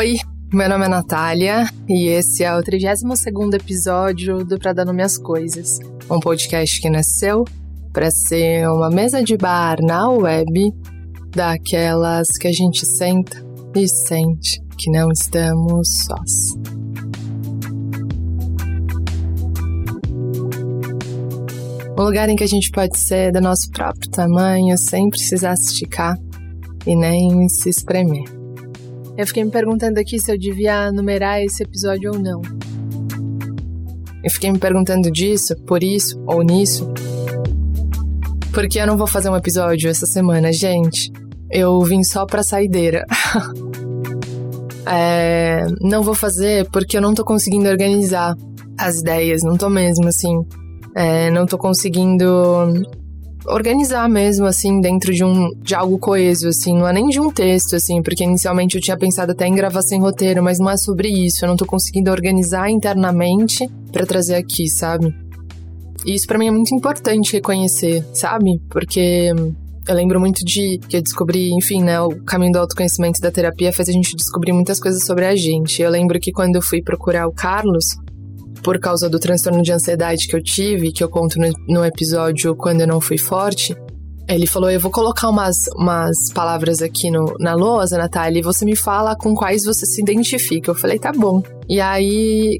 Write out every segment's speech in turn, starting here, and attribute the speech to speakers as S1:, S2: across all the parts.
S1: Oi, meu nome é Natália e esse é o 32 episódio do Pra Dar Nome às Coisas, um podcast que nasceu para ser uma mesa de bar na web daquelas que a gente senta e sente que não estamos sós. Um lugar em que a gente pode ser do nosso próprio tamanho sem precisar se esticar e nem se espremer. Eu fiquei me perguntando aqui se eu devia numerar esse episódio ou não. Eu fiquei me perguntando disso, por isso ou nisso. Porque eu não vou fazer um episódio essa semana, gente. Eu vim só pra saideira. é, não vou fazer porque eu não tô conseguindo organizar as ideias, não tô mesmo, assim. É, não tô conseguindo organizar mesmo, assim, dentro de um de algo coeso, assim, não é nem de um texto, assim, porque inicialmente eu tinha pensado até em gravar sem roteiro, mas não é sobre isso, eu não tô conseguindo organizar internamente para trazer aqui, sabe? E isso para mim é muito importante reconhecer, sabe? Porque eu lembro muito de que eu descobri, enfim, né, o caminho do autoconhecimento e da terapia fez a gente descobrir muitas coisas sobre a gente. Eu lembro que quando eu fui procurar o Carlos, por causa do transtorno de ansiedade que eu tive, que eu conto no, no episódio Quando Eu Não Fui Forte, ele falou: Eu vou colocar umas, umas palavras aqui no, na lousa, Natália, e você me fala com quais você se identifica. Eu falei: Tá bom. E aí,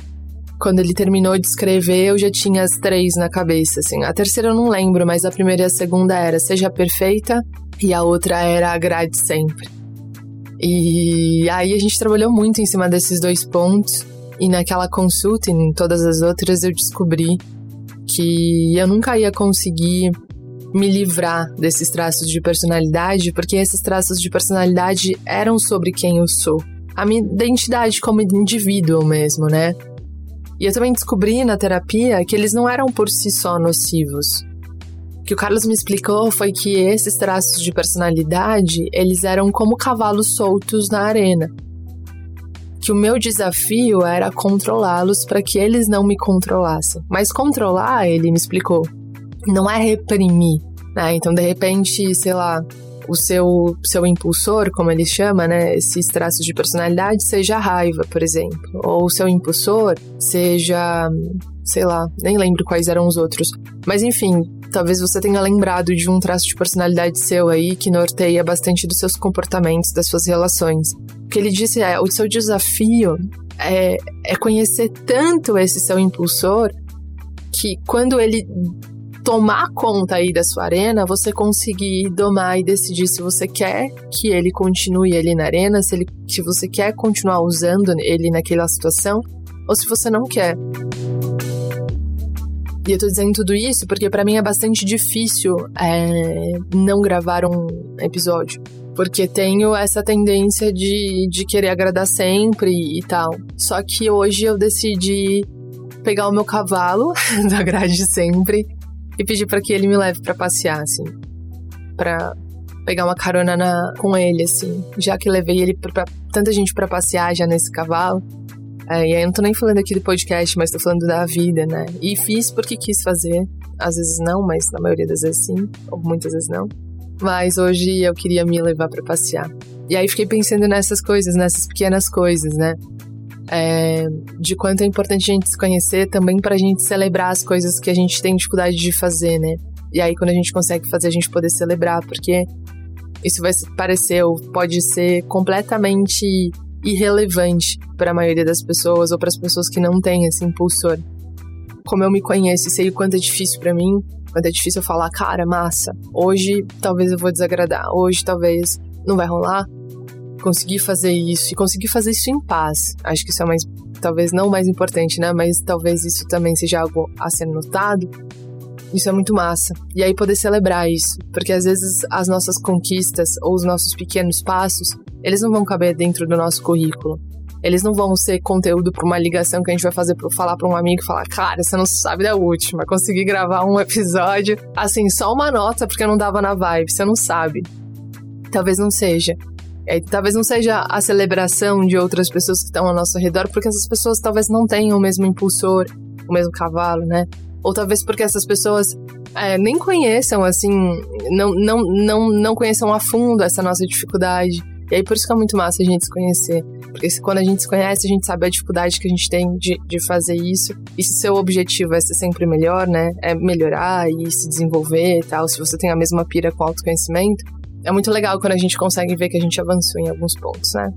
S1: quando ele terminou de escrever, eu já tinha as três na cabeça, assim. A terceira eu não lembro, mas a primeira e a segunda era Seja Perfeita, e a outra era Agrade Sempre. E aí a gente trabalhou muito em cima desses dois pontos. E naquela consulta e em todas as outras eu descobri que eu nunca ia conseguir me livrar desses traços de personalidade, porque esses traços de personalidade eram sobre quem eu sou. A minha identidade como indivíduo mesmo, né? E eu também descobri na terapia que eles não eram por si só nocivos. O que o Carlos me explicou foi que esses traços de personalidade, eles eram como cavalos soltos na arena que o meu desafio era controlá-los para que eles não me controlassem. Mas controlar, ele me explicou, não é reprimir, né? Então, de repente, sei lá, o seu, seu impulsor, como ele chama, né? Esses traços de personalidade, seja raiva, por exemplo. Ou o seu impulsor seja, sei lá, nem lembro quais eram os outros. Mas enfim, talvez você tenha lembrado de um traço de personalidade seu aí que norteia bastante dos seus comportamentos, das suas relações que ele disse é: o seu desafio é, é conhecer tanto esse seu impulsor que quando ele tomar conta aí da sua arena, você conseguir domar e decidir se você quer que ele continue ali na arena, se, ele, se você quer continuar usando ele naquela situação, ou se você não quer. E eu tô dizendo tudo isso porque para mim é bastante difícil é, não gravar um episódio porque tenho essa tendência de, de querer agradar sempre e tal. Só que hoje eu decidi pegar o meu cavalo da grade sempre e pedir para que ele me leve para passear, assim, para pegar uma carona na, com ele, assim, já que levei ele para tanta gente para passear já nesse cavalo. É, e aí eu não tô nem falando aqui do podcast, mas tô falando da vida, né? E fiz porque quis fazer. Às vezes não, mas na maioria das vezes sim, ou muitas vezes não mas hoje eu queria me levar para passear. E aí fiquei pensando nessas coisas, nessas pequenas coisas, né? É, de quanto é importante a gente se conhecer também para a gente celebrar as coisas que a gente tem dificuldade de fazer, né? E aí quando a gente consegue fazer, a gente poder celebrar, porque isso vai parecer ou pode ser completamente irrelevante para a maioria das pessoas ou para as pessoas que não têm esse impulsor. Como eu me conheço e sei o quanto é difícil para mim, quando é difícil falar, cara, massa, hoje talvez eu vou desagradar, hoje talvez não vai rolar. Conseguir fazer isso e conseguir fazer isso em paz. Acho que isso é mais, talvez não mais importante, né? Mas talvez isso também seja algo a ser notado. Isso é muito massa. E aí poder celebrar isso. Porque às vezes as nossas conquistas ou os nossos pequenos passos, eles não vão caber dentro do nosso currículo. Eles não vão ser conteúdo para uma ligação que a gente vai fazer para falar para um amigo e falar, cara, você não sabe da última, consegui gravar um episódio, assim, só uma nota porque não dava na vibe, você não sabe. Talvez não seja. É, talvez não seja a celebração de outras pessoas que estão ao nosso redor, porque essas pessoas talvez não tenham o mesmo impulsor, o mesmo cavalo, né? Ou talvez porque essas pessoas é, nem conheçam, assim, não, não, não, não conheçam a fundo essa nossa dificuldade. E aí por isso que é muito massa a gente se conhecer. Porque quando a gente se conhece, a gente sabe a dificuldade que a gente tem de, de fazer isso. E se seu objetivo é ser sempre melhor, né? É melhorar e se desenvolver e tal, se você tem a mesma pira com autoconhecimento, é muito legal quando a gente consegue ver que a gente avançou em alguns pontos, né?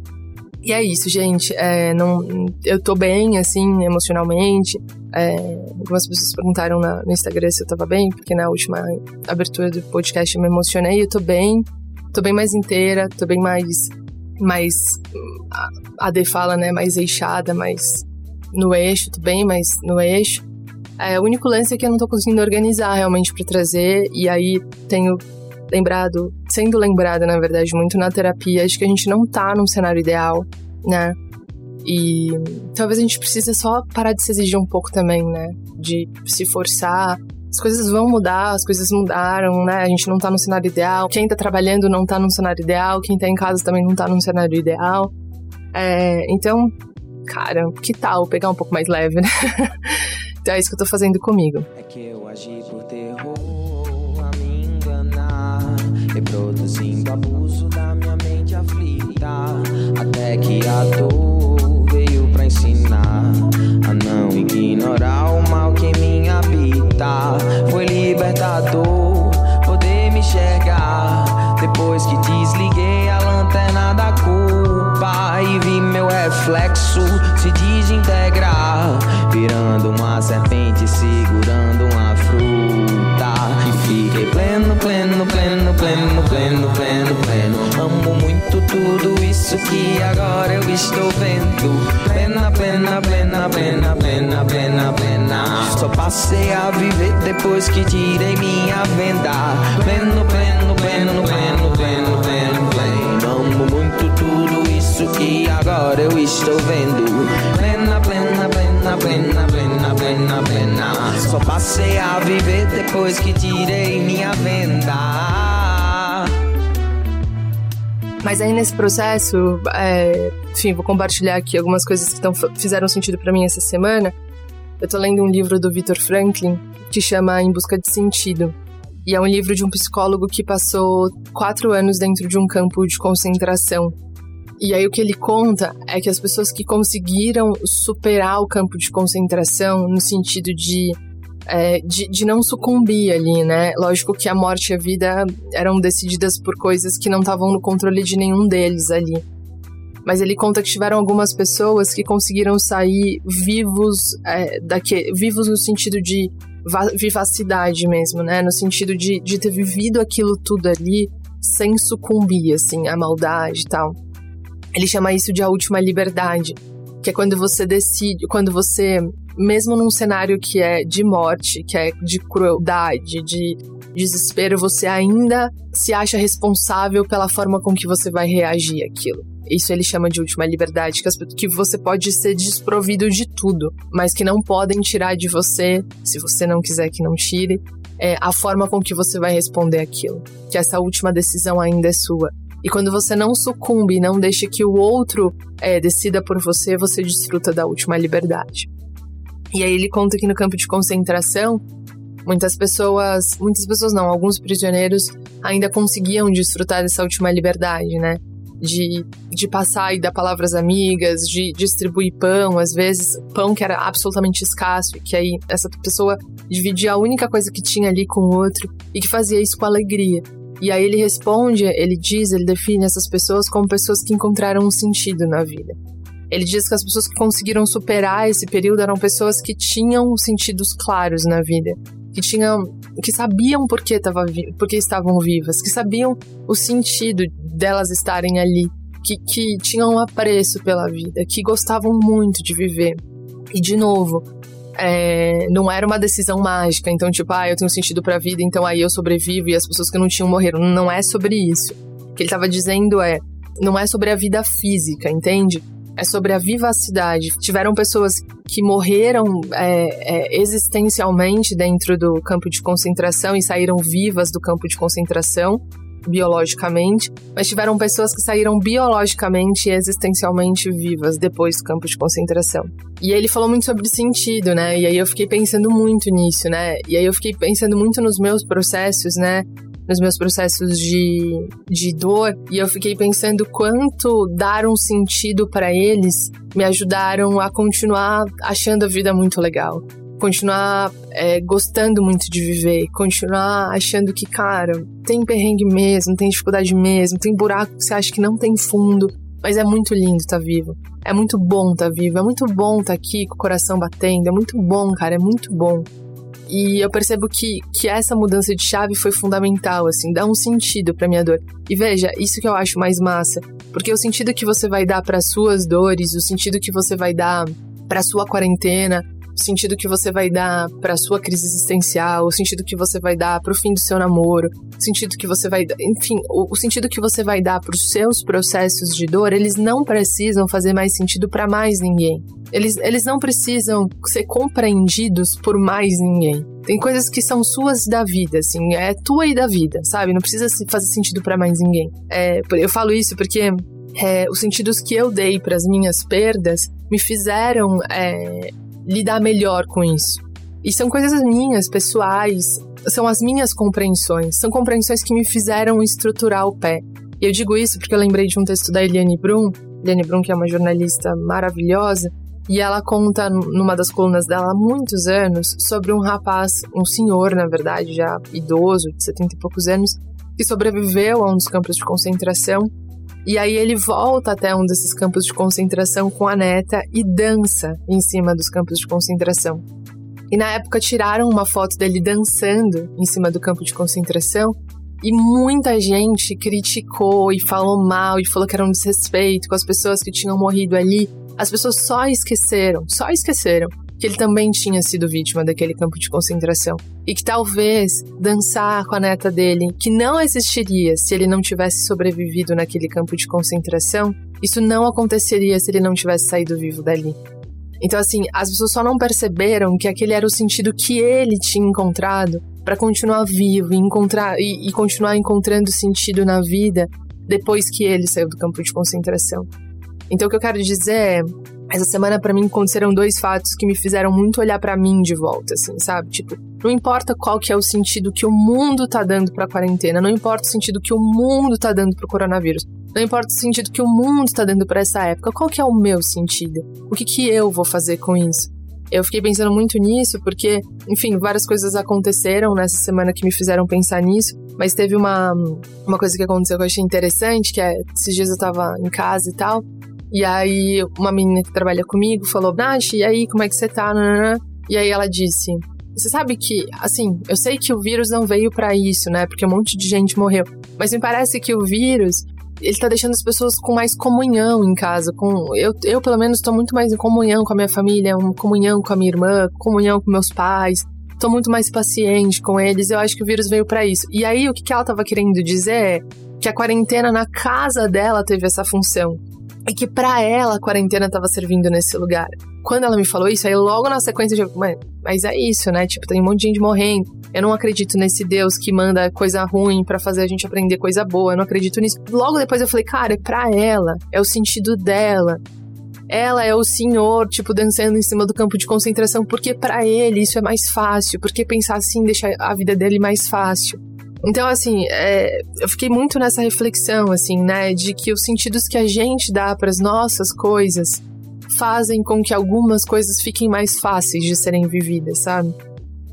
S1: E é isso, gente. É, não, eu tô bem, assim, emocionalmente. É, algumas pessoas perguntaram na, no Instagram se eu tava bem, porque na última abertura do podcast eu me emocionei. Eu tô bem, tô bem mais inteira, tô bem mais. Mais a D fala, né? Mais eixada, mais no eixo, tô bem mais no eixo. É, o único lance é que eu não tô conseguindo organizar realmente para trazer, e aí tenho lembrado, sendo lembrada, na verdade, muito na terapia, de que a gente não tá num cenário ideal, né? E talvez a gente precise só parar de se exigir um pouco também, né? De se forçar. As coisas vão mudar, as coisas mudaram, né? A gente não tá no cenário ideal. Quem tá trabalhando não tá num cenário ideal. Quem tá em casa também não tá num cenário ideal. É, então, cara, que tal pegar um pouco mais leve, né? então é isso que eu tô fazendo comigo. É que eu agi por terror a me enganar, reproduzindo abuso da minha mente aflita, até que a dor veio pra ensinar a não ignorar o mal que me Foi libertador poder me enxergar depois que desliguei a lanterna da culpa e vi meu reflexo se desintegrar, virando uma serpente segurando uma fruta. E fiquei pleno, pleno, pleno, pleno, pleno, pleno, pleno. Amo muito tudo isso que agora eu estou vendo. Plena, plena, plena, plena, plena, plena, plena. Só passei a viver depois que tirei minha venda. Pleno, pleno, pleno, pleno, pleno, pleno, pleno. Amo muito tudo isso que agora eu estou vendo. Plena, plena, plena, plena, plena, plena, plena. Só passei a viver depois que tirei minha venda. Mas aí nesse processo, é, enfim, vou compartilhar aqui algumas coisas que tão, fizeram sentido para mim essa semana. Eu tô lendo um livro do Victor Franklin que chama Em Busca de Sentido. E é um livro de um psicólogo que passou quatro anos dentro de um campo de concentração. E aí o que ele conta é que as pessoas que conseguiram superar o campo de concentração no sentido de é, de, de, não sucumbir ali, né? Lógico que a morte e a vida eram decididas por coisas que não estavam no controle de nenhum deles ali. Mas ele conta que tiveram algumas pessoas que conseguiram sair vivos, é, daqui, vivos no sentido de vivacidade mesmo, né? No sentido de, de ter vivido aquilo tudo ali sem sucumbir, assim, à maldade e tal. Ele chama isso de a última liberdade, que é quando você decide, quando você, mesmo num cenário que é de morte, que é de crueldade, de desespero, você ainda se acha responsável pela forma com que você vai reagir àquilo. Isso ele chama de última liberdade, que você pode ser desprovido de tudo, mas que não podem tirar de você, se você não quiser que não tire, é, a forma com que você vai responder aquilo. Que essa última decisão ainda é sua. E quando você não sucumbe, não deixa que o outro é, decida por você, você desfruta da última liberdade. E aí ele conta que no campo de concentração, muitas pessoas, muitas pessoas não, alguns prisioneiros ainda conseguiam desfrutar dessa última liberdade, né? De, de passar e dar palavras amigas, de distribuir pão, às vezes pão que era absolutamente escasso, e que aí essa pessoa dividia a única coisa que tinha ali com o outro e que fazia isso com alegria. E aí ele responde, ele diz, ele define essas pessoas como pessoas que encontraram um sentido na vida. Ele diz que as pessoas que conseguiram superar esse período eram pessoas que tinham sentidos claros na vida, que tinham, que sabiam por que, tava, por que estavam vivas, que sabiam o sentido delas estarem ali, que, que tinham um apreço pela vida, que gostavam muito de viver. E de novo, é, não era uma decisão mágica, então, tipo, ah, eu tenho sentido pra vida, então aí eu sobrevivo e as pessoas que não tinham morreram. Não é sobre isso. O que ele tava dizendo é, não é sobre a vida física, entende? É sobre a vivacidade. Tiveram pessoas que morreram é, é, existencialmente dentro do campo de concentração e saíram vivas do campo de concentração biologicamente, mas tiveram pessoas que saíram biologicamente e existencialmente vivas depois do campo de concentração. E ele falou muito sobre sentido, né? E aí eu fiquei pensando muito nisso, né? E aí eu fiquei pensando muito nos meus processos, né? Nos meus processos de, de dor e eu fiquei pensando quanto dar um sentido para eles me ajudaram a continuar achando a vida muito legal. Continuar é, gostando muito de viver, continuar achando que, cara, tem perrengue mesmo, tem dificuldade mesmo, tem buraco que você acha que não tem fundo, mas é muito lindo estar tá vivo. É muito bom estar tá vivo, é muito bom estar tá aqui com o coração batendo, é muito bom, cara, é muito bom. E eu percebo que, que essa mudança de chave foi fundamental, assim, dá um sentido pra minha dor. E veja, isso que eu acho mais massa, porque o sentido que você vai dar para suas dores, o sentido que você vai dar para sua quarentena, o sentido que você vai dar para sua crise existencial, o sentido que você vai dar para o fim do seu namoro, o sentido que você vai, enfim, o, o sentido que você vai dar para os seus processos de dor, eles não precisam fazer mais sentido para mais ninguém. Eles, eles não precisam ser compreendidos por mais ninguém. Tem coisas que são suas da vida, assim, é tua e da vida, sabe? Não precisa fazer sentido para mais ninguém. É, eu falo isso porque é, os sentidos que eu dei para as minhas perdas me fizeram é, lidar melhor com isso. E são coisas minhas, pessoais, são as minhas compreensões, são compreensões que me fizeram estruturar o pé. E eu digo isso porque eu lembrei de um texto da Eliane Brum, Eliane Brum, que é uma jornalista maravilhosa, e ela conta numa das colunas dela há muitos anos sobre um rapaz, um senhor, na verdade, já idoso, de 70 e poucos anos, que sobreviveu a um dos campos de concentração e aí ele volta até um desses campos de concentração com a neta e dança em cima dos campos de concentração. E na época tiraram uma foto dele dançando em cima do campo de concentração e muita gente criticou e falou mal e falou que era um desrespeito com as pessoas que tinham morrido ali. As pessoas só esqueceram, só esqueceram que ele também tinha sido vítima daquele campo de concentração. E que talvez dançar com a neta dele, que não existiria se ele não tivesse sobrevivido naquele campo de concentração, isso não aconteceria se ele não tivesse saído vivo dali. Então, assim, as pessoas só não perceberam que aquele era o sentido que ele tinha encontrado para continuar vivo e, encontrar, e, e continuar encontrando sentido na vida depois que ele saiu do campo de concentração. Então, o que eu quero dizer é: essa semana para mim aconteceram dois fatos que me fizeram muito olhar para mim de volta, assim, sabe? Tipo, não importa qual que é o sentido que o mundo tá dando pra quarentena, não importa o sentido que o mundo tá dando pro coronavírus, não importa o sentido que o mundo tá dando para essa época, qual que é o meu sentido? O que que eu vou fazer com isso? Eu fiquei pensando muito nisso porque, enfim, várias coisas aconteceram nessa semana que me fizeram pensar nisso, mas teve uma, uma coisa que aconteceu que eu achei interessante, que é, esses dias eu tava em casa e tal, e aí uma menina que trabalha comigo falou, Nath, e aí, como é que você tá? E aí ela disse, você sabe que, assim, eu sei que o vírus não veio para isso, né? Porque um monte de gente morreu. Mas me parece que o vírus, ele tá deixando as pessoas com mais comunhão em casa. Com, eu, eu pelo menos, tô muito mais em comunhão com a minha família, comunhão com a minha irmã, comunhão com meus pais. Tô muito mais paciente com eles. Eu acho que o vírus veio para isso. E aí, o que, que ela tava querendo dizer é que a quarentena na casa dela teve essa função é que para ela a quarentena tava servindo nesse lugar. Quando ela me falou isso, aí logo na sequência eu falei, mas é isso, né? Tipo, tem um monte de gente morrendo. Eu não acredito nesse Deus que manda coisa ruim para fazer a gente aprender coisa boa. Eu não acredito nisso. Logo depois eu falei, cara, é pra ela. É o sentido dela. Ela é o senhor, tipo, dançando em cima do campo de concentração, porque para ele isso é mais fácil. Porque pensar assim deixa a vida dele mais fácil. Então, assim, é, eu fiquei muito nessa reflexão, assim, né, de que os sentidos que a gente dá para as nossas coisas fazem com que algumas coisas fiquem mais fáceis de serem vividas, sabe?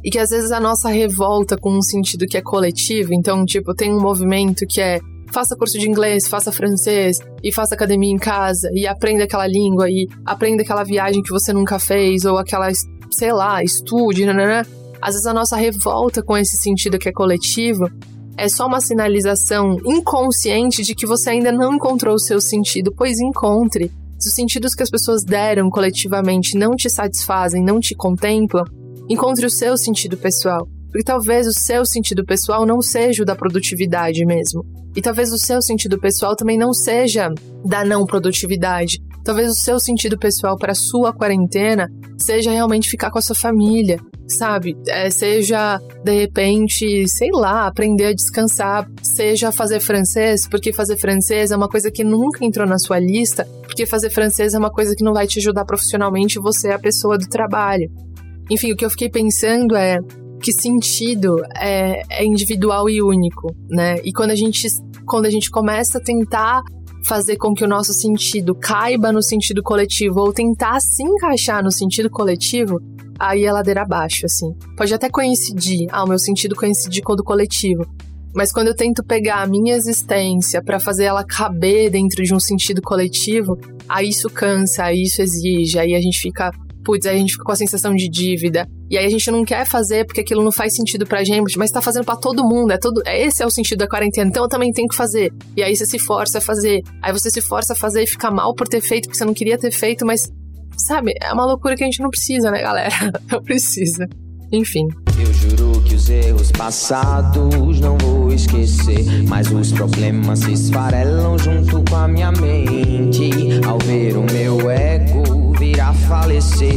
S1: E que às vezes a nossa revolta com um sentido que é coletivo, então, tipo, tem um movimento que é faça curso de inglês, faça francês e faça academia em casa e aprenda aquela língua e aprenda aquela viagem que você nunca fez ou aquela, sei lá, estude, né, né, né? Às vezes a nossa revolta com esse sentido que é coletivo é só uma sinalização inconsciente de que você ainda não encontrou o seu sentido, pois encontre. Se os sentidos que as pessoas deram coletivamente não te satisfazem, não te contemplam, encontre o seu sentido pessoal. Porque talvez o seu sentido pessoal não seja o da produtividade mesmo. E talvez o seu sentido pessoal também não seja da não produtividade. Talvez o seu sentido pessoal para sua quarentena seja realmente ficar com a sua família, sabe? É, seja, de repente, sei lá, aprender a descansar, seja fazer francês, porque fazer francês é uma coisa que nunca entrou na sua lista, porque fazer francês é uma coisa que não vai te ajudar profissionalmente, você é a pessoa do trabalho. Enfim, o que eu fiquei pensando é que sentido é, é individual e único, né? E quando a gente quando a gente começa a tentar fazer com que o nosso sentido caiba no sentido coletivo ou tentar se encaixar no sentido coletivo, aí é ladeira abaixo, assim. Pode até coincidir, ah, o meu sentido coincidir com o do coletivo. Mas quando eu tento pegar a minha existência para fazer ela caber dentro de um sentido coletivo, aí isso cansa, aí isso exige, aí a gente fica putz, aí a gente fica com a sensação de dívida. E aí a gente não quer fazer porque aquilo não faz sentido pra gente, mas tá fazendo para todo mundo. É todo, é, esse é o sentido da quarentena. Então eu também tenho que fazer. E aí você se força a fazer. Aí você se força a fazer e fica mal por ter feito, porque você não queria ter feito, mas sabe, é uma loucura que a gente não precisa, né, galera? Não precisa. Enfim.
S2: Eu juro que os erros passados não vou esquecer. Mas os problemas se esfarelam junto com a minha mente. Ao ver o meu ego falecer.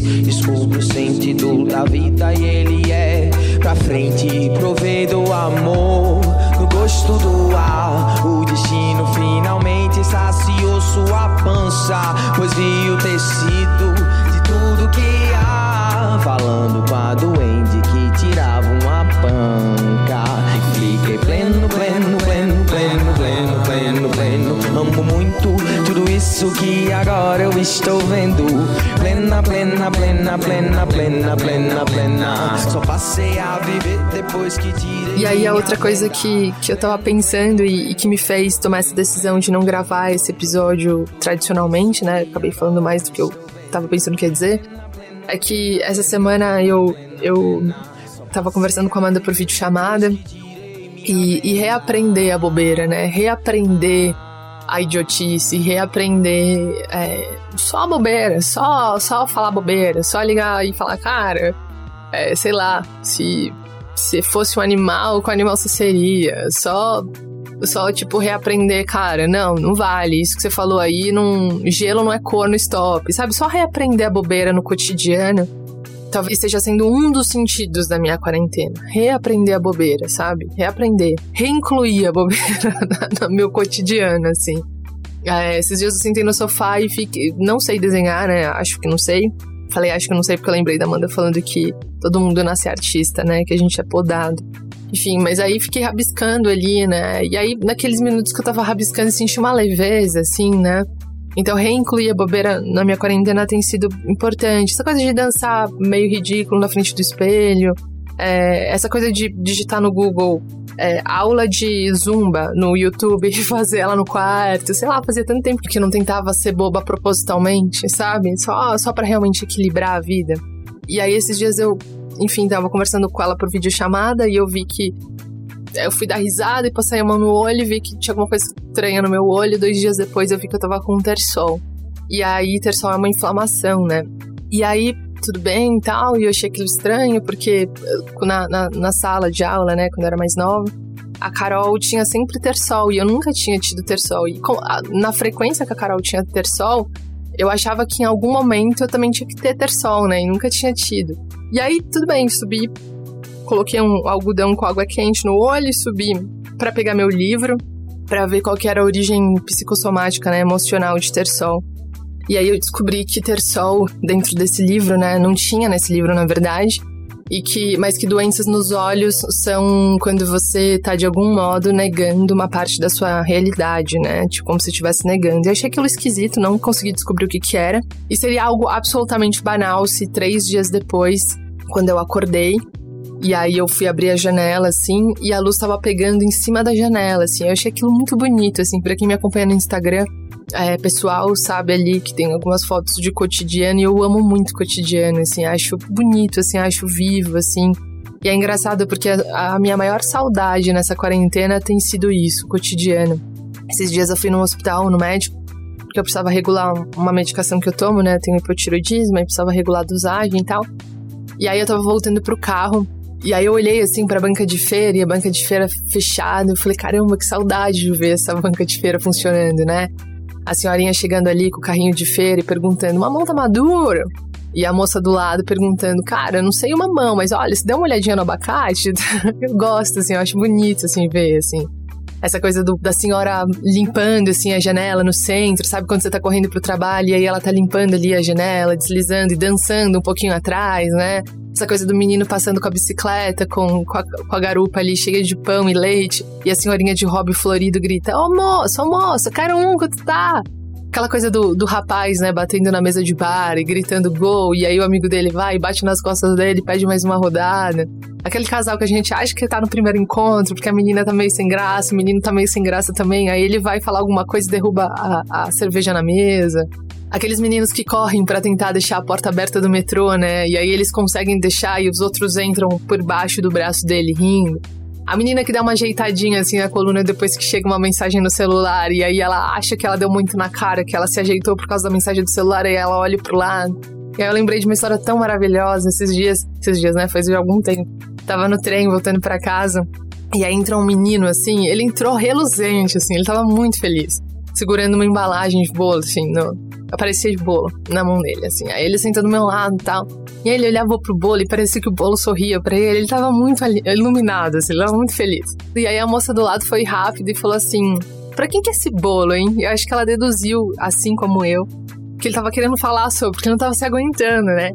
S2: O sentido da vida e ele é pra frente. Provei do amor, no gosto do ar. O destino finalmente saciou sua pança. Pois vi o tecido isso que agora eu estou vendo. Plena, plena, plena, plena, plena, plena, plena. Só passei a viver depois que tirei.
S1: E aí, a outra coisa que, que eu tava pensando e, e que me fez tomar essa decisão de não gravar esse episódio tradicionalmente, né? Acabei falando mais do que eu tava pensando que ia dizer. É que essa semana eu, eu tava conversando com a Amanda por videochamada e, e reaprender a bobeira, né? Reaprender a idiotice, reaprender é, só bobeira, só, só falar bobeira, só ligar e falar, cara, é, sei lá, se, se fosse um animal, qual animal você seria? Só, só, tipo, reaprender, cara, não, não vale, isso que você falou aí, não, gelo não é cor no stop, sabe? Só reaprender a bobeira no cotidiano talvez esteja sendo um dos sentidos da minha quarentena. Reaprender a bobeira, sabe? Reaprender. Reincluir a bobeira no meu cotidiano, assim. É, esses dias eu sentei no sofá e fiquei. Não sei desenhar, né? Acho que não sei. Falei, acho que não sei porque eu lembrei da Amanda falando que todo mundo nasce artista, né? Que a gente é podado. Enfim, mas aí fiquei rabiscando ali, né? E aí, naqueles minutos que eu tava rabiscando, senti uma leveza, assim, né? Então, reincluir a bobeira na minha quarentena tem sido importante. Essa coisa de dançar meio ridículo na frente do espelho, é, essa coisa de digitar no Google é, aula de zumba no YouTube e fazer ela no quarto, sei lá, fazia tanto tempo que não tentava ser boba propositalmente, sabe? Só, só para realmente equilibrar a vida. E aí, esses dias eu, enfim, tava conversando com ela por videochamada e eu vi que eu fui dar risada e passei a mão no olho e vi que tinha alguma coisa estranha no meu olho. Dois dias depois eu vi que eu tava com um tersol. E aí, tersol é uma inflamação, né? E aí, tudo bem e tal, e eu achei aquilo estranho, porque na, na, na sala de aula, né, quando eu era mais nova, a Carol tinha sempre tersol e eu nunca tinha tido tersol. E com, a, na frequência que a Carol tinha tersol, eu achava que em algum momento eu também tinha que ter tersol, né? E nunca tinha tido. E aí, tudo bem, subi coloquei um algodão com água quente no olho e subi para pegar meu livro, para ver qual que era a origem psicossomática, né, emocional de ter sol. E aí eu descobri que ter sol dentro desse livro, né, não tinha nesse livro na verdade, e que mas que doenças nos olhos são quando você tá de algum modo negando uma parte da sua realidade, né? Tipo como se estivesse negando. E achei aquilo esquisito, não consegui descobrir o que que era. E seria algo absolutamente banal se três dias depois, quando eu acordei, e aí eu fui abrir a janela, assim, e a luz tava pegando em cima da janela, assim. Eu achei aquilo muito bonito, assim, pra quem me acompanha no Instagram. É, pessoal sabe ali que tem algumas fotos de cotidiano e eu amo muito cotidiano, assim, acho bonito, assim, acho vivo, assim. E é engraçado porque a, a minha maior saudade nessa quarentena tem sido isso, cotidiano. Esses dias eu fui no hospital, no médico, porque eu precisava regular uma medicação que eu tomo, né? Eu tenho hipotiroidismo, e precisava regular a dosagem e tal. E aí eu tava voltando pro carro e aí eu olhei assim pra banca de feira e a banca de feira fechada. Eu falei, caramba, que saudade de ver essa banca de feira funcionando, né? A senhorinha chegando ali com o carrinho de feira e perguntando: mamão tá maduro? E a moça do lado perguntando: cara, eu não sei o mamão, mas olha, se der uma olhadinha no abacate, eu gosto, assim, eu acho bonito, assim, ver, assim. Essa coisa do, da senhora limpando, assim, a janela no centro, sabe? Quando você tá correndo pro trabalho e aí ela tá limpando ali a janela, deslizando e dançando um pouquinho atrás, né? Essa coisa do menino passando com a bicicleta, com, com, a, com a garupa ali cheia de pão e leite, e a senhorinha de hobby florido grita: Ô oh, moço, ô oh, moço, quero um, quanto tá? Aquela coisa do, do rapaz, né, batendo na mesa de bar e gritando gol, e aí o amigo dele vai, bate nas costas dele, pede mais uma rodada. Aquele casal que a gente acha que tá no primeiro encontro, porque a menina tá meio sem graça, o menino tá meio sem graça também, aí ele vai falar alguma coisa e derruba a, a cerveja na mesa. Aqueles meninos que correm para tentar deixar a porta aberta do metrô, né? E aí eles conseguem deixar e os outros entram por baixo do braço dele rindo. A menina que dá uma ajeitadinha assim na coluna depois que chega uma mensagem no celular e aí ela acha que ela deu muito na cara, que ela se ajeitou por causa da mensagem do celular e ela olha pro lado. E aí eu lembrei de uma história tão maravilhosa esses dias, esses dias, né? Faz algum tempo. Tava no trem voltando para casa e aí entra um menino assim, ele entrou reluzente assim, ele tava muito feliz, segurando uma embalagem de bolo assim, no, aparecia de bolo na mão dele, assim. Aí ele sentou do meu lado e tal. E aí ele olhava pro bolo e parecia que o bolo sorria para ele. Ele tava muito iluminado, assim, ele tava muito feliz. E aí a moça do lado foi rápida e falou assim: Pra quem que é esse bolo, hein? Eu acho que ela deduziu, assim como eu, que ele tava querendo falar sobre, porque não tava se aguentando, né?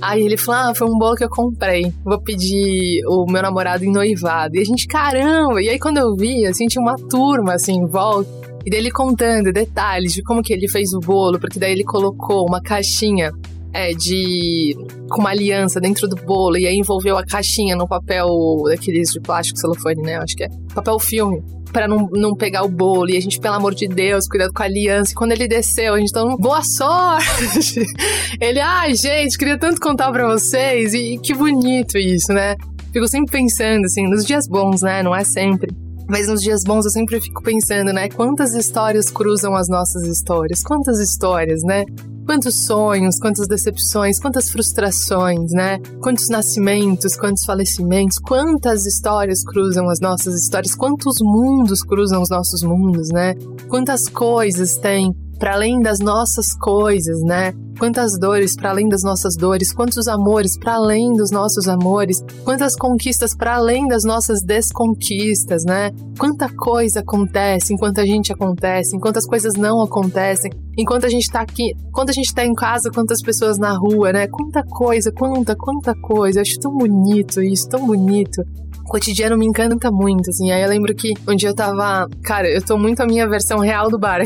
S1: Aí ele falou: Ah, foi um bolo que eu comprei. Vou pedir o meu namorado em noivado. E a gente, caramba! E aí quando eu vi, assim, tinha uma turma assim em volta. E dele contando detalhes de como que ele fez o bolo, porque daí ele colocou uma caixinha é, de. com uma aliança dentro do bolo, e aí envolveu a caixinha no papel daqueles de plástico celofane, né? Acho que é. Papel filme. Pra não, não pegar o bolo. E a gente, pelo amor de Deus, cuidado com a aliança. E quando ele desceu, a gente então, boa sorte! ele, ai, ah, gente, queria tanto contar pra vocês. E, e que bonito isso, né? Fico sempre pensando, assim, nos dias bons, né? Não é sempre. Mas nos dias bons eu sempre fico pensando, né? Quantas histórias cruzam as nossas histórias? Quantas histórias, né? Quantos sonhos, quantas decepções, quantas frustrações, né? Quantos nascimentos, quantos falecimentos, quantas histórias cruzam as nossas histórias, quantos mundos cruzam os nossos mundos, né? Quantas coisas tem para além das nossas coisas, né? Quantas dores para além das nossas dores, quantos amores para além dos nossos amores, quantas conquistas para além das nossas desconquistas, né? Quanta coisa acontece enquanto a gente acontece, enquanto as coisas não acontecem, enquanto a gente tá aqui, quando a gente tá em casa, quantas pessoas na rua, né? Quanta coisa, quanta, quanta coisa. Eu acho tão bonito isso, tão bonito o cotidiano me encanta muito, assim. Aí eu lembro que um dia eu tava. Cara, eu tô muito a minha versão real do bar.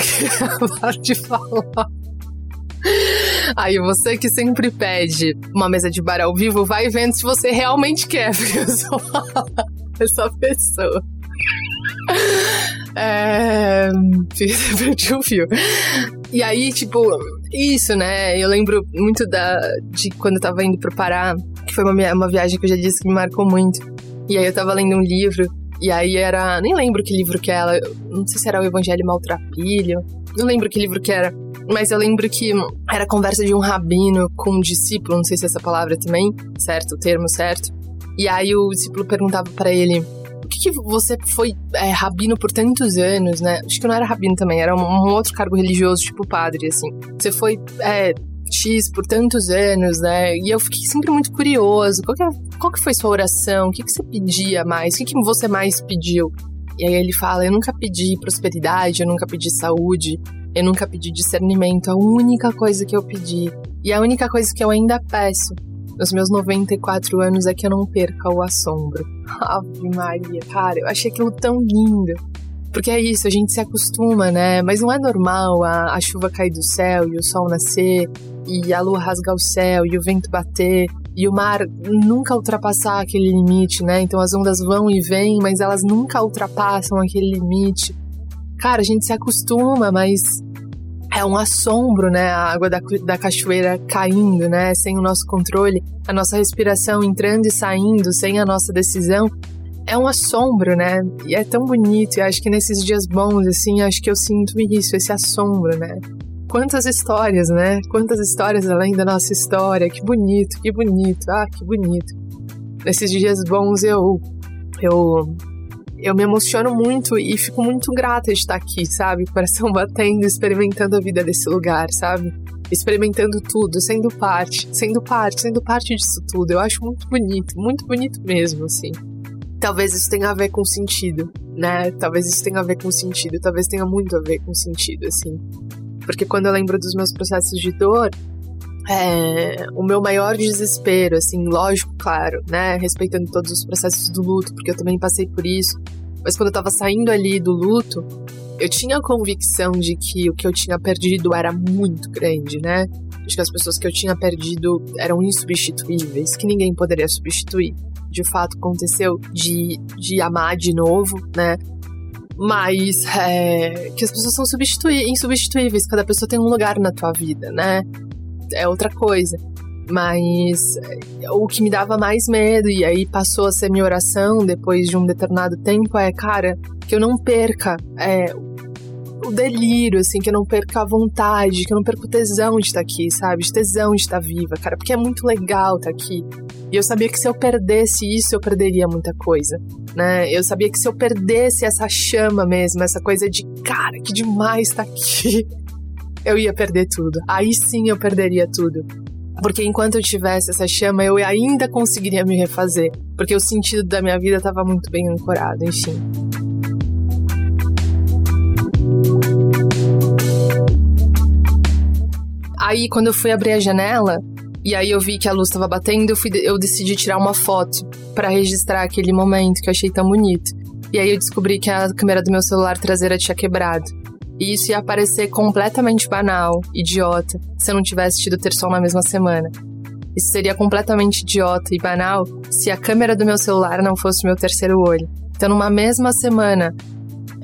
S1: Para de falar. Aí você que sempre pede uma mesa de bar ao vivo, vai vendo se você realmente quer, porque eu sou essa pessoa. É... Perdi o fio. E aí, tipo, isso, né? Eu lembro muito da, de quando eu tava indo pro Pará, que foi uma, uma viagem que eu já disse que me marcou muito. E aí eu tava lendo um livro, e aí era. Nem lembro que livro que era. Não sei se era o Evangelho Maltrapilho. Não lembro que livro que era. Mas eu lembro que era conversa de um rabino com um discípulo, não sei se é essa palavra também, certo? O termo certo. E aí o discípulo perguntava para ele: Por que, que você foi é, rabino por tantos anos, né? Acho que não era rabino também, era um, um outro cargo religioso, tipo padre, assim. Você foi é, X por tantos anos, né? E eu fiquei sempre muito curioso. Qual que, é, qual que foi sua oração? O que, que você pedia mais? O que, que você mais pediu? E aí ele fala: Eu nunca pedi prosperidade, eu nunca pedi saúde, eu nunca pedi discernimento. A única coisa que eu pedi, e a única coisa que eu ainda peço nos meus 94 anos é que eu não perca o assombro. Ave Maria, cara, eu achei aquilo tão lindo. Porque é isso, a gente se acostuma, né? Mas não é normal a, a chuva cair do céu e o sol nascer, e a lua rasgar o céu e o vento bater, e o mar nunca ultrapassar aquele limite, né? Então as ondas vão e vêm, mas elas nunca ultrapassam aquele limite. Cara, a gente se acostuma, mas é um assombro, né? A água da, da cachoeira caindo, né? Sem o nosso controle, a nossa respiração entrando e saindo sem a nossa decisão é um assombro, né? E é tão bonito. E acho que nesses dias bons, assim, acho que eu sinto isso, esse assombro, né? Quantas histórias, né? Quantas histórias além da nossa história. Que bonito, que bonito. Ah, que bonito. Nesses dias bons eu eu eu me emociono muito e fico muito grata de estar aqui, sabe? Coração batendo, experimentando a vida desse lugar, sabe? Experimentando tudo, sendo parte, sendo parte, sendo parte disso tudo. Eu acho muito bonito, muito bonito mesmo, assim. Talvez isso tenha a ver com sentido, né? Talvez isso tenha a ver com sentido, talvez tenha muito a ver com sentido, assim. Porque quando eu lembro dos meus processos de dor, é, o meu maior desespero, assim, lógico, claro, né? Respeitando todos os processos do luto, porque eu também passei por isso. Mas quando eu tava saindo ali do luto, eu tinha a convicção de que o que eu tinha perdido era muito grande, né? De que as pessoas que eu tinha perdido eram insubstituíveis, que ninguém poderia substituir de fato aconteceu de, de amar de novo, né? Mas é, que as pessoas são insubstituíveis, cada pessoa tem um lugar na tua vida, né? É outra coisa. Mas é, o que me dava mais medo, e aí passou a ser minha oração depois de um determinado tempo, é, cara, que eu não perca é, o delírio, assim, que eu não perca a vontade, que eu não perca o tesão de estar aqui, sabe? De tesão de estar viva, cara, porque é muito legal estar aqui. E eu sabia que se eu perdesse isso, eu perderia muita coisa, né? Eu sabia que se eu perdesse essa chama mesmo, essa coisa de, cara, que demais estar aqui, eu ia perder tudo. Aí sim eu perderia tudo. Porque enquanto eu tivesse essa chama, eu ainda conseguiria me refazer. Porque o sentido da minha vida estava muito bem ancorado, enfim. Aí, quando eu fui abrir a janela, e aí eu vi que a luz estava batendo, eu, fui, eu decidi tirar uma foto para registrar aquele momento que eu achei tão bonito. E aí eu descobri que a câmera do meu celular traseira tinha quebrado. E isso ia parecer completamente banal, idiota, se eu não tivesse tido ter sol na mesma semana. Isso seria completamente idiota e banal se a câmera do meu celular não fosse o meu terceiro olho. Então, numa mesma semana,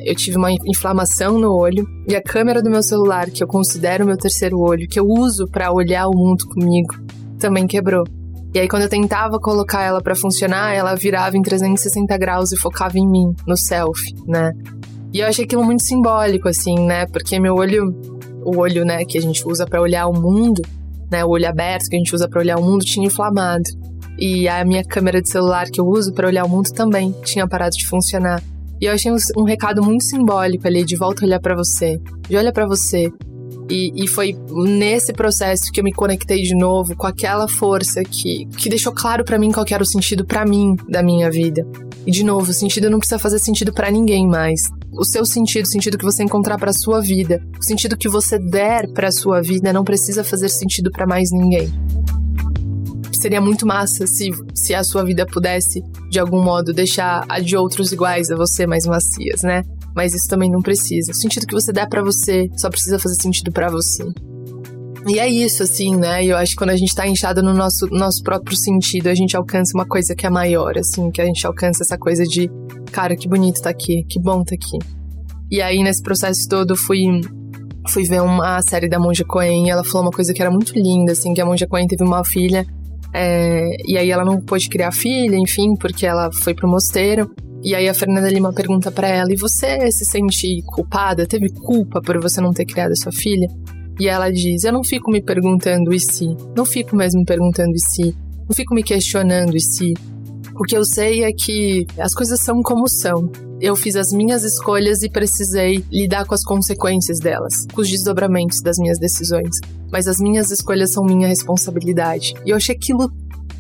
S1: eu tive uma inflamação no olho e a câmera do meu celular, que eu considero meu terceiro olho, que eu uso para olhar o mundo comigo, também quebrou. E aí quando eu tentava colocar ela para funcionar, ela virava em 360 graus e focava em mim, no selfie, né? E eu achei aquilo muito simbólico assim, né? Porque meu olho, o olho, né, que a gente usa para olhar o mundo, né, o olho aberto que a gente usa para olhar o mundo tinha inflamado. E a minha câmera de celular que eu uso para olhar o mundo também tinha parado de funcionar. E eu achei um, recado muito simbólico ali, de volta a olhar para você, de olha para você. E, e, foi nesse processo que eu me conectei de novo com aquela força que, que deixou claro para mim qual era o sentido para mim da minha vida. E de novo, o sentido não precisa fazer sentido para ninguém mais. O seu sentido, o sentido que você encontrar para sua vida, o sentido que você der para sua vida não precisa fazer sentido para mais ninguém seria muito massa se, se a sua vida pudesse, de algum modo, deixar a de outros iguais a você mais macias, né? Mas isso também não precisa. O sentido que você der para você só precisa fazer sentido para você. E é isso, assim, né? Eu acho que quando a gente tá inchado no nosso, nosso próprio sentido, a gente alcança uma coisa que é maior, assim, que a gente alcança essa coisa de, cara, que bonito tá aqui, que bom tá aqui. E aí, nesse processo todo, fui fui ver uma série da Monja Coen e ela falou uma coisa que era muito linda, assim, que a Monja Coen teve uma filha é, e aí ela não pôde criar filha, enfim, porque ela foi pro mosteiro. E aí a Fernanda Lima pergunta para ela: "E você se sente culpada? Teve culpa por você não ter criado sua filha?" E ela diz: "Eu não fico me perguntando e se, não fico mesmo perguntando e se, não fico me questionando e se. O que eu sei é que as coisas são como são. Eu fiz as minhas escolhas e precisei lidar com as consequências delas, com os desdobramentos das minhas decisões. Mas as minhas escolhas são minha responsabilidade. E eu achei aquilo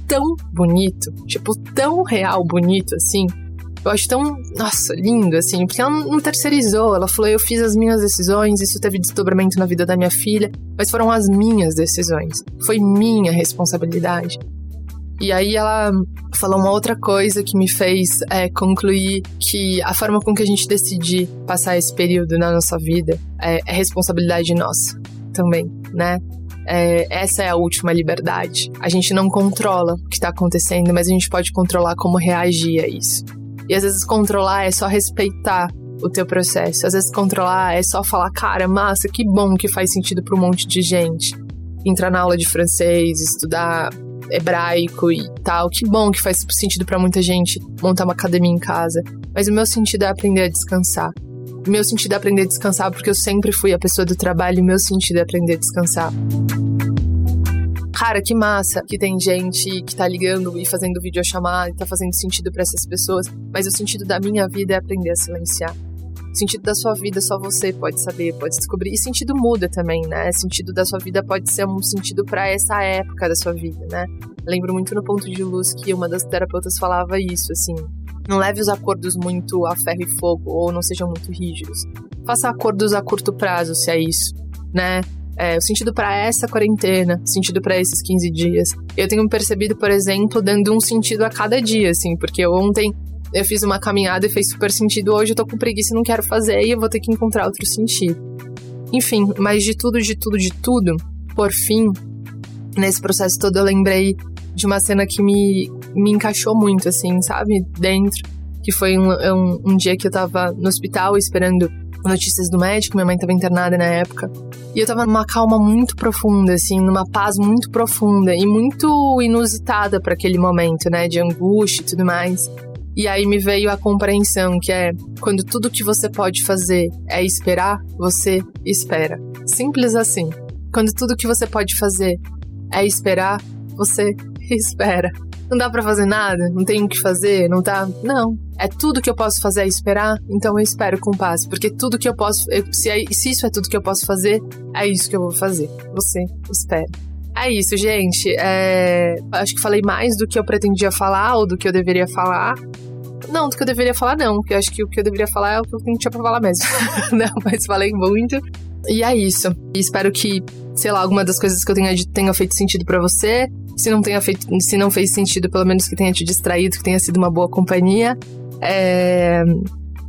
S1: tão bonito, tipo, tão real bonito assim. Eu acho tão, nossa, lindo, assim, porque ela não terceirizou. Ela falou: eu fiz as minhas decisões, isso teve desdobramento na vida da minha filha, mas foram as minhas decisões. Foi minha responsabilidade. E aí ela falou uma outra coisa que me fez é, concluir que a forma com que a gente decidir passar esse período na nossa vida é, é responsabilidade nossa também, né? É, essa é a última liberdade. A gente não controla o que está acontecendo, mas a gente pode controlar como reagir a isso. E às vezes controlar é só respeitar o teu processo. Às vezes controlar é só falar, cara, massa, que bom que faz sentido para um monte de gente. Entrar na aula de francês, estudar hebraico e tal. Que bom que faz sentido para muita gente montar uma academia em casa. Mas o meu sentido é aprender a descansar. O meu sentido é aprender a descansar porque eu sempre fui a pessoa do trabalho e meu sentido é aprender a descansar. Cara, que massa que tem gente que tá ligando e fazendo videochamada e tá fazendo sentido para essas pessoas, mas o sentido da minha vida é aprender a silenciar. Sentido da sua vida só você pode saber, pode descobrir. E sentido muda também, né? Sentido da sua vida pode ser um sentido para essa época da sua vida, né? Lembro muito no ponto de luz que uma das terapeutas falava isso, assim, Não leve os acordos muito a ferro e fogo ou não sejam muito rígidos. Faça acordos a curto prazo, se é isso, né? É, o sentido para essa quarentena, sentido para esses 15 dias. Eu tenho percebido, por exemplo, dando um sentido a cada dia, assim, porque ontem eu fiz uma caminhada e fez super sentido, hoje eu tô com preguiça e não quero fazer e eu vou ter que encontrar outro sentido. Enfim, mas de tudo, de tudo, de tudo, por fim, nesse processo todo eu lembrei de uma cena que me, me encaixou muito, assim, sabe? Dentro. Que foi um, um, um dia que eu tava no hospital esperando notícias do médico, minha mãe estava internada na época. E eu tava numa calma muito profunda, assim, numa paz muito profunda e muito inusitada para aquele momento, né, de angústia e tudo mais. E aí me veio a compreensão que é quando tudo que você pode fazer é esperar, você espera. Simples assim. Quando tudo que você pode fazer é esperar, você espera. Não dá para fazer nada, não tem o que fazer, não tá. Não. É tudo que eu posso fazer é esperar, então eu espero com paz. Porque tudo que eu posso. Se, é, se isso é tudo que eu posso fazer, é isso que eu vou fazer. Você espera. É isso, gente. É... Acho que falei mais do que eu pretendia falar ou do que eu deveria falar. Não, do que eu deveria falar, não. Porque eu acho que o que eu deveria falar é o que eu tinha pra falar mesmo. não, mas falei muito. E é isso. E espero que, sei lá, alguma das coisas que eu tenha dito tenha feito sentido para você. Se não tenha feito, se não fez sentido, pelo menos que tenha te distraído, que tenha sido uma boa companhia. É...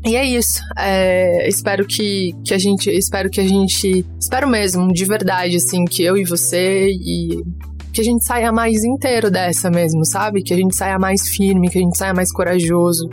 S1: E é isso. É, espero que, que a gente. Espero que a gente. Espero mesmo, de verdade, assim, que eu e você e. Que a gente saia mais inteiro dessa mesmo, sabe? Que a gente saia mais firme, que a gente saia mais corajoso.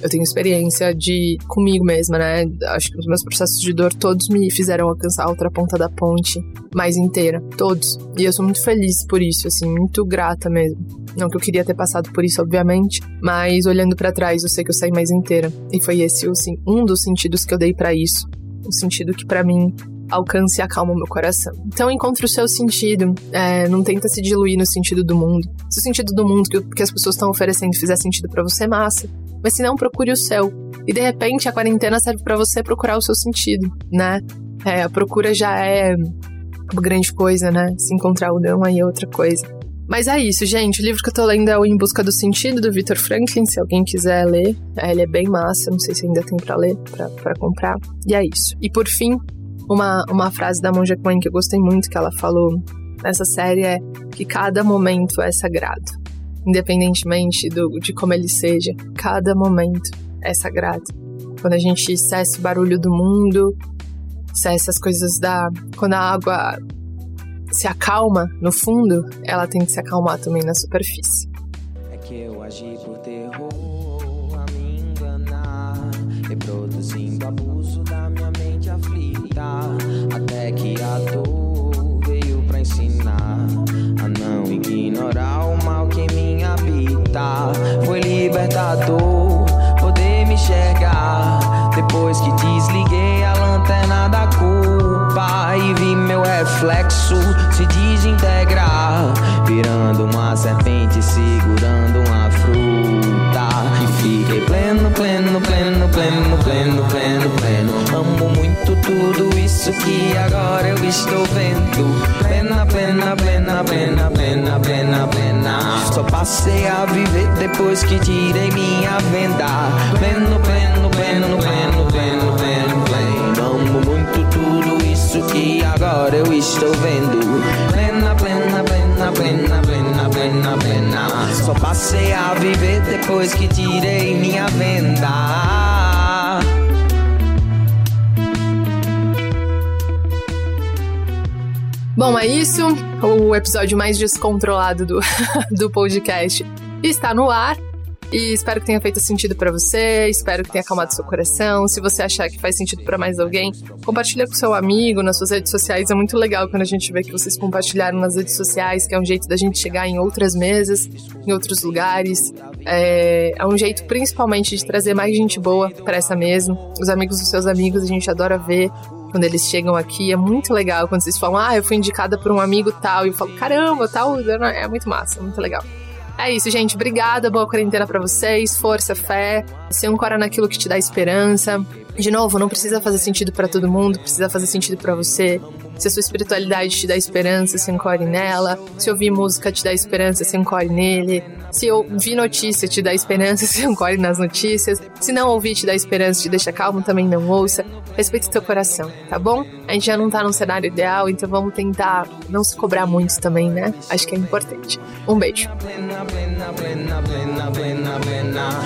S1: Eu tenho experiência de comigo mesma, né? Acho que os meus processos de dor todos me fizeram alcançar a outra ponta da ponte mais inteira, todos. E eu sou muito feliz por isso, assim, muito grata mesmo. Não que eu queria ter passado por isso, obviamente, mas olhando para trás, eu sei que eu saí mais inteira. E foi esse assim, um dos sentidos que eu dei para isso. O sentido que para mim alcance e acalma o meu coração. Então encontre o seu sentido, é, não tenta se diluir no sentido do mundo. Se o sentido do mundo que, que as pessoas estão oferecendo fizer sentido para você, massa. Mas se não, procure o seu. E de repente a quarentena serve para você procurar o seu sentido, né? É, a procura já é grande coisa, né? Se encontrar o não aí é outra coisa. Mas é isso, gente. O livro que eu tô lendo é o Em Busca do Sentido, do Victor Franklin, se alguém quiser ler. É, ele é bem massa, não sei se ainda tem para ler, para comprar. E é isso. E por fim, uma, uma frase da Monja Coen que eu gostei muito, que ela falou nessa série é que cada momento é sagrado independentemente do, de como ele seja. Cada momento é sagrado. Quando a gente cessa o barulho do mundo, cessa as coisas da. Quando a água se acalma no fundo, ela tem que se acalmar também na superfície.
S2: É que eu agi por terror a me enganar, reproduzindo abuso da minha até que a dor veio pra ensinar a não ignorar o mal que me habita. Foi libertador poder me enxergar depois que desliguei a lanterna da culpa e vi meu reflexo se desintegrar, virando uma serpente segurando uma fruta. E fiquei pleno, pleno, pleno, pleno, pleno. Tudo isso que agora eu estou vendo. Plena, plena, plena, plena, plena, plena, plena. Só passei a viver depois que tirei minha venda. Pleno, pleno, pleno, pleno, pleno, pleno, pleno. Amo muito tudo isso que agora eu estou vendo. Plena, plena, plena, plena, plena, plena, plena. Só passei a viver depois que tirei minha venda.
S1: Bom, é isso. O episódio mais descontrolado do, do podcast está no ar. E espero que tenha feito sentido para você, espero que tenha acalmado seu coração. Se você achar que faz sentido para mais alguém, compartilha com seu amigo nas suas redes sociais. É muito legal quando a gente vê que vocês compartilharam nas redes sociais, que é um jeito da gente chegar em outras mesas, em outros lugares. É, é um jeito principalmente de trazer mais gente boa para essa mesa. Os amigos dos seus amigos, a gente adora ver quando eles chegam aqui. É muito legal quando vocês falam, ah, eu fui indicada por um amigo tal. E eu falo, caramba, tal. É muito massa, é muito legal. É isso, gente. Obrigada. Boa quarentena para vocês. Força, fé. Se ancora naquilo que te dá esperança. De novo, não precisa fazer sentido para todo mundo, precisa fazer sentido para você. Se a sua espiritualidade te dá esperança, se ancore nela. Se ouvir música te dá esperança, se ancore nele. Se ouvir notícia te dá esperança, se ancore nas notícias. Se não ouvir te dá esperança, te deixa calmo, também não ouça. Respeite teu coração, tá bom? A gente já não tá num cenário ideal, então vamos tentar não se cobrar muito também, né? Acho que é importante. Um beijo.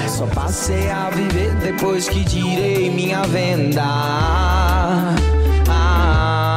S3: Só passei a viver depois que tirei minha venda.
S2: Não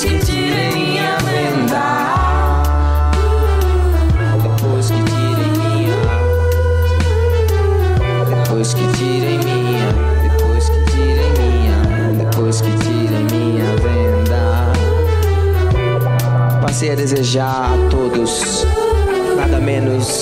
S2: depois que tirei minha venda. Depois que tirei minha.
S3: Depois que tirei minha. Depois que tirei minha. Depois que tirei minha venda. Passei a desejar a todos nada menos